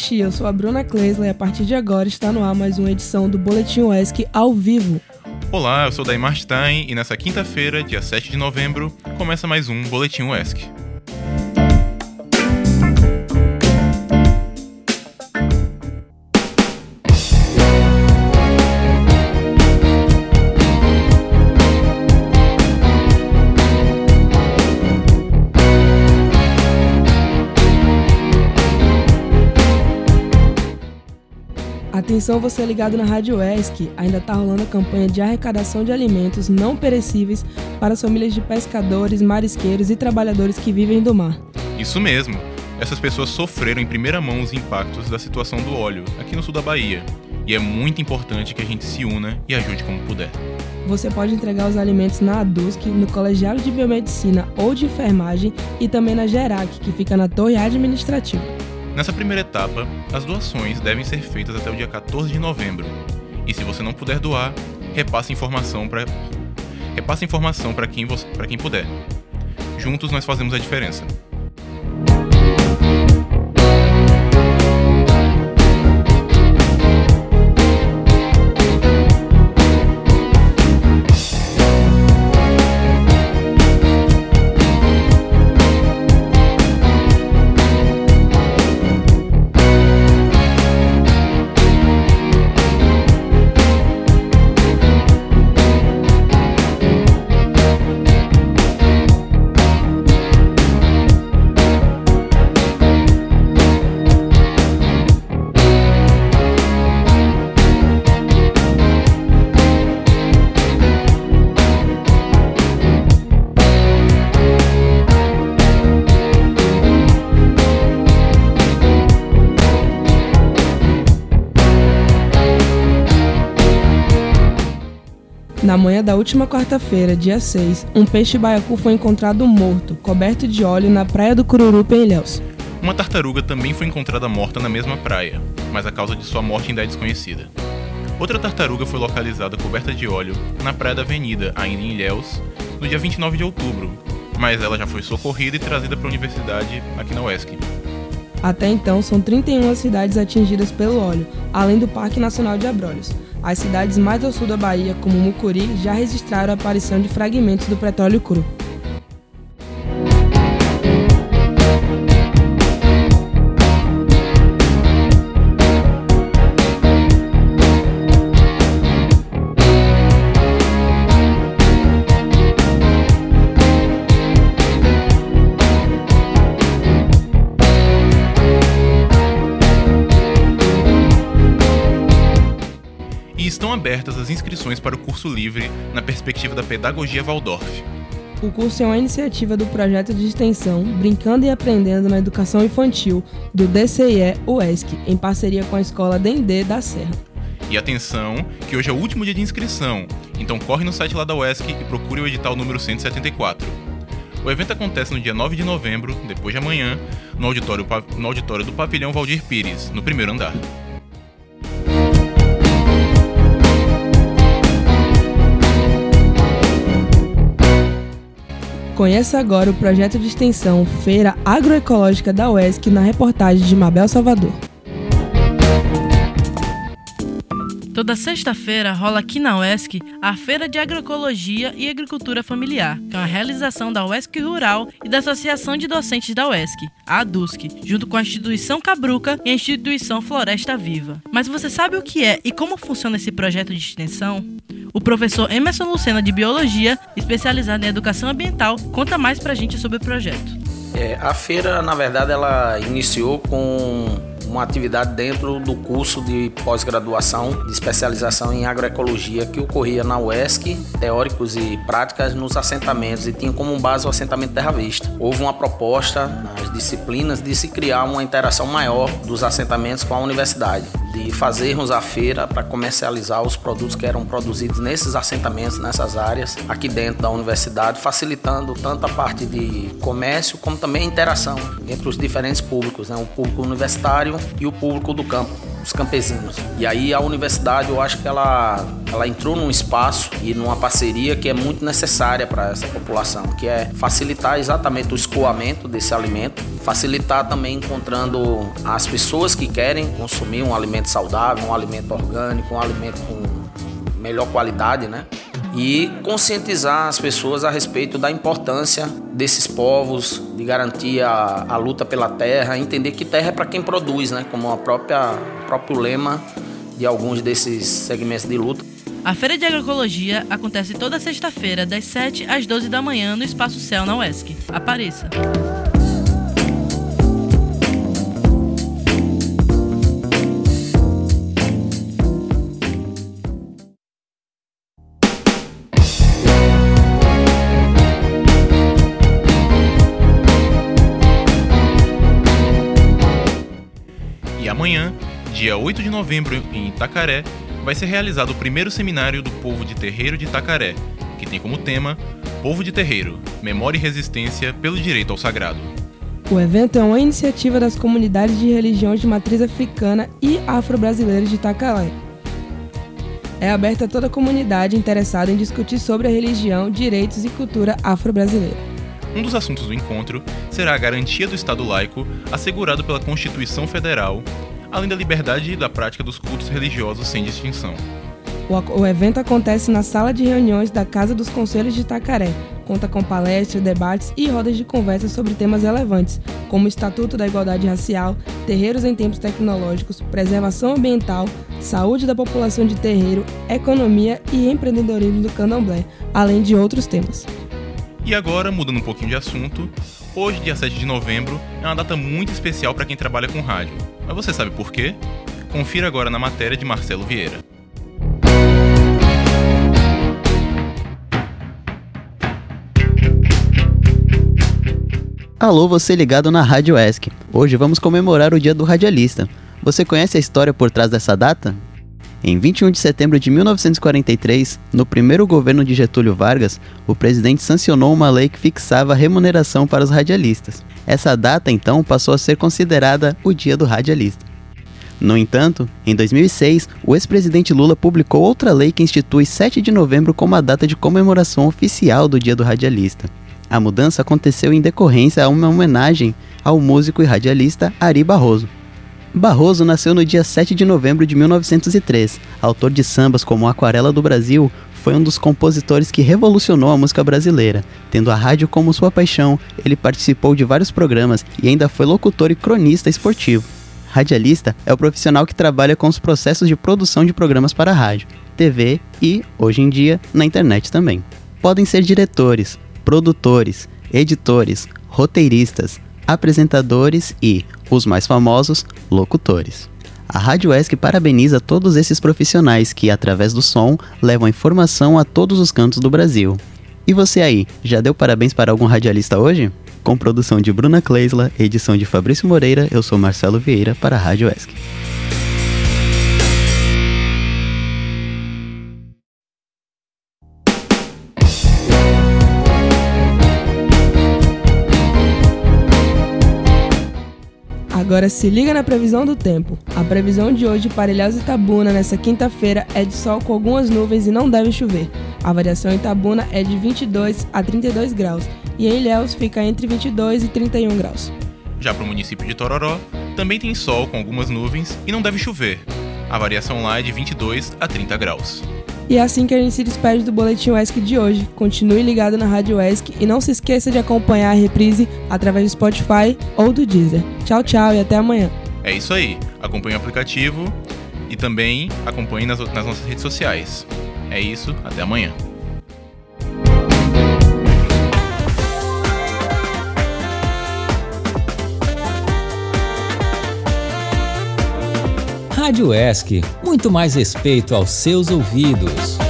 noite, eu sou a Bruna Kleisler e a partir de agora está no ar mais uma edição do Boletim UESC ao vivo. Olá, eu sou Daimar Stein e nessa quinta-feira, dia 7 de novembro, começa mais um Boletim UESC. Atenção você ligado na Rádio ESC, ainda está rolando a campanha de arrecadação de alimentos não perecíveis para as famílias de pescadores, marisqueiros e trabalhadores que vivem do mar. Isso mesmo. Essas pessoas sofreram em primeira mão os impactos da situação do óleo aqui no sul da Bahia. E é muito importante que a gente se una e ajude como puder. Você pode entregar os alimentos na ADUSC, no Colegiado de Biomedicina ou de Enfermagem e também na GERAC, que fica na Torre Administrativa. Nessa primeira etapa, as doações devem ser feitas até o dia 14 de novembro. E se você não puder doar, repasse informação para repasse informação para quem para quem puder. Juntos nós fazemos a diferença. Na manhã da última quarta-feira, dia 6, um peixe baiacu foi encontrado morto, coberto de óleo na praia do Cururupa, em Ilhéus. Uma tartaruga também foi encontrada morta na mesma praia, mas a causa de sua morte ainda é desconhecida. Outra tartaruga foi localizada coberta de óleo na praia da Avenida, ainda em Ilhéus, no dia 29 de outubro, mas ela já foi socorrida e trazida para a universidade aqui na UESC. Até então, são 31 cidades atingidas pelo óleo, além do Parque Nacional de Abrolhos. As cidades mais ao sul da Bahia, como Mucuri, já registraram a aparição de fragmentos do petróleo cru. Estão abertas as inscrições para o curso livre na perspectiva da Pedagogia Waldorf. O curso é uma iniciativa do projeto de extensão Brincando e Aprendendo na Educação Infantil do DCIE UESC, em parceria com a Escola Dendê da Serra. E atenção, que hoje é o último dia de inscrição, então corre no site lá da UESC e procure o edital número 174. O evento acontece no dia 9 de novembro, depois de amanhã, no auditório, no auditório do Pavilhão Valdir Pires, no primeiro andar. Conheça agora o projeto de extensão Feira Agroecológica da UESC na reportagem de Mabel Salvador. Toda sexta-feira rola aqui na UESC a Feira de Agroecologia e Agricultura Familiar, que é uma realização da UESC Rural e da Associação de Docentes da UESC, a ADUSC, junto com a Instituição Cabruca e a Instituição Floresta Viva. Mas você sabe o que é e como funciona esse projeto de extensão? O professor Emerson Lucena, de Biologia, especializado em Educação Ambiental, conta mais pra gente sobre o projeto. É, a feira, na verdade, ela iniciou com uma atividade dentro do curso de pós-graduação de especialização em agroecologia que ocorria na UESC, teóricos e práticas nos assentamentos e tinha como base o assentamento Terra Vista. Houve uma proposta nas disciplinas de se criar uma interação maior dos assentamentos com a universidade de fazermos a feira para comercializar os produtos que eram produzidos nesses assentamentos, nessas áreas, aqui dentro da universidade, facilitando tanto a parte de comércio como também a interação entre os diferentes públicos, né? o público universitário e o público do campo os campesinos. E aí a universidade, eu acho que ela, ela entrou num espaço e numa parceria que é muito necessária para essa população, que é facilitar exatamente o escoamento desse alimento, facilitar também encontrando as pessoas que querem consumir um alimento saudável, um alimento orgânico, um alimento com melhor qualidade, né? E conscientizar as pessoas a respeito da importância desses povos, de garantir a, a luta pela terra, entender que terra é para quem produz, né? como a própria, o próprio lema de alguns desses segmentos de luta. A Feira de Agroecologia acontece toda sexta-feira, das 7 às 12 da manhã, no Espaço Céu, na UESC. Apareça! 8 de novembro, em Itacaré, vai ser realizado o primeiro seminário do povo de terreiro de Itacaré, que tem como tema Povo de Terreiro Memória e Resistência pelo Direito ao Sagrado. O evento é uma iniciativa das comunidades de religiões de matriz africana e afro-brasileiras de Itacaré. É aberto a toda a comunidade interessada em discutir sobre a religião, direitos e cultura afro-brasileira. Um dos assuntos do encontro será a garantia do Estado laico assegurado pela Constituição Federal além da liberdade da prática dos cultos religiosos sem distinção. O, evento acontece na sala de reuniões da Casa dos Conselhos de Itacaré. Conta com palestras, debates e rodas de conversa sobre temas relevantes, como o Estatuto da Igualdade Racial, terreiros em tempos tecnológicos, preservação ambiental, saúde da população de terreiro, economia e empreendedorismo do candomblé, além de outros temas. E agora, mudando um pouquinho de assunto, hoje, dia 7 de novembro, é uma data muito especial para quem trabalha com rádio. Mas você sabe por quê? Confira agora na matéria de Marcelo Vieira. Alô, você ligado na Rádio ESC. Hoje vamos comemorar o Dia do Radialista. Você conhece a história por trás dessa data? Em 21 de setembro de 1943, no primeiro governo de Getúlio Vargas, o presidente sancionou uma lei que fixava a remuneração para os radialistas. Essa data então passou a ser considerada o Dia do Radialista. No entanto, em 2006, o ex-presidente Lula publicou outra lei que institui 7 de novembro como a data de comemoração oficial do Dia do Radialista. A mudança aconteceu em decorrência a uma homenagem ao músico e radialista Ari Barroso. Barroso nasceu no dia 7 de novembro de 1903. Autor de sambas como Aquarela do Brasil, foi um dos compositores que revolucionou a música brasileira. Tendo a rádio como sua paixão, ele participou de vários programas e ainda foi locutor e cronista esportivo. Radialista é o profissional que trabalha com os processos de produção de programas para rádio, TV e, hoje em dia, na internet também. Podem ser diretores, produtores, editores, roteiristas, apresentadores e, os mais famosos, locutores. A Rádio ESC parabeniza todos esses profissionais que, através do som, levam informação a todos os cantos do Brasil. E você aí, já deu parabéns para algum radialista hoje? Com produção de Bruna Kleisla, edição de Fabrício Moreira, eu sou Marcelo Vieira para a Rádio ESC. Agora se liga na previsão do tempo. A previsão de hoje para Ilhéus e Itabuna nessa quinta-feira é de sol com algumas nuvens e não deve chover. A variação em Itabuna é de 22 a 32 graus e em Ilhéus fica entre 22 e 31 graus. Já para o município de Tororó, também tem sol com algumas nuvens e não deve chover. A variação lá é de 22 a 30 graus. E é assim que a gente se despede do Boletim UESC de hoje. Continue ligado na Rádio UESC e não se esqueça de acompanhar a reprise através do Spotify ou do Deezer. Tchau, tchau e até amanhã. É isso aí. Acompanhe o aplicativo e também acompanhe nas, nas nossas redes sociais. É isso, até amanhã. Rádio ESC, muito mais respeito aos seus ouvidos.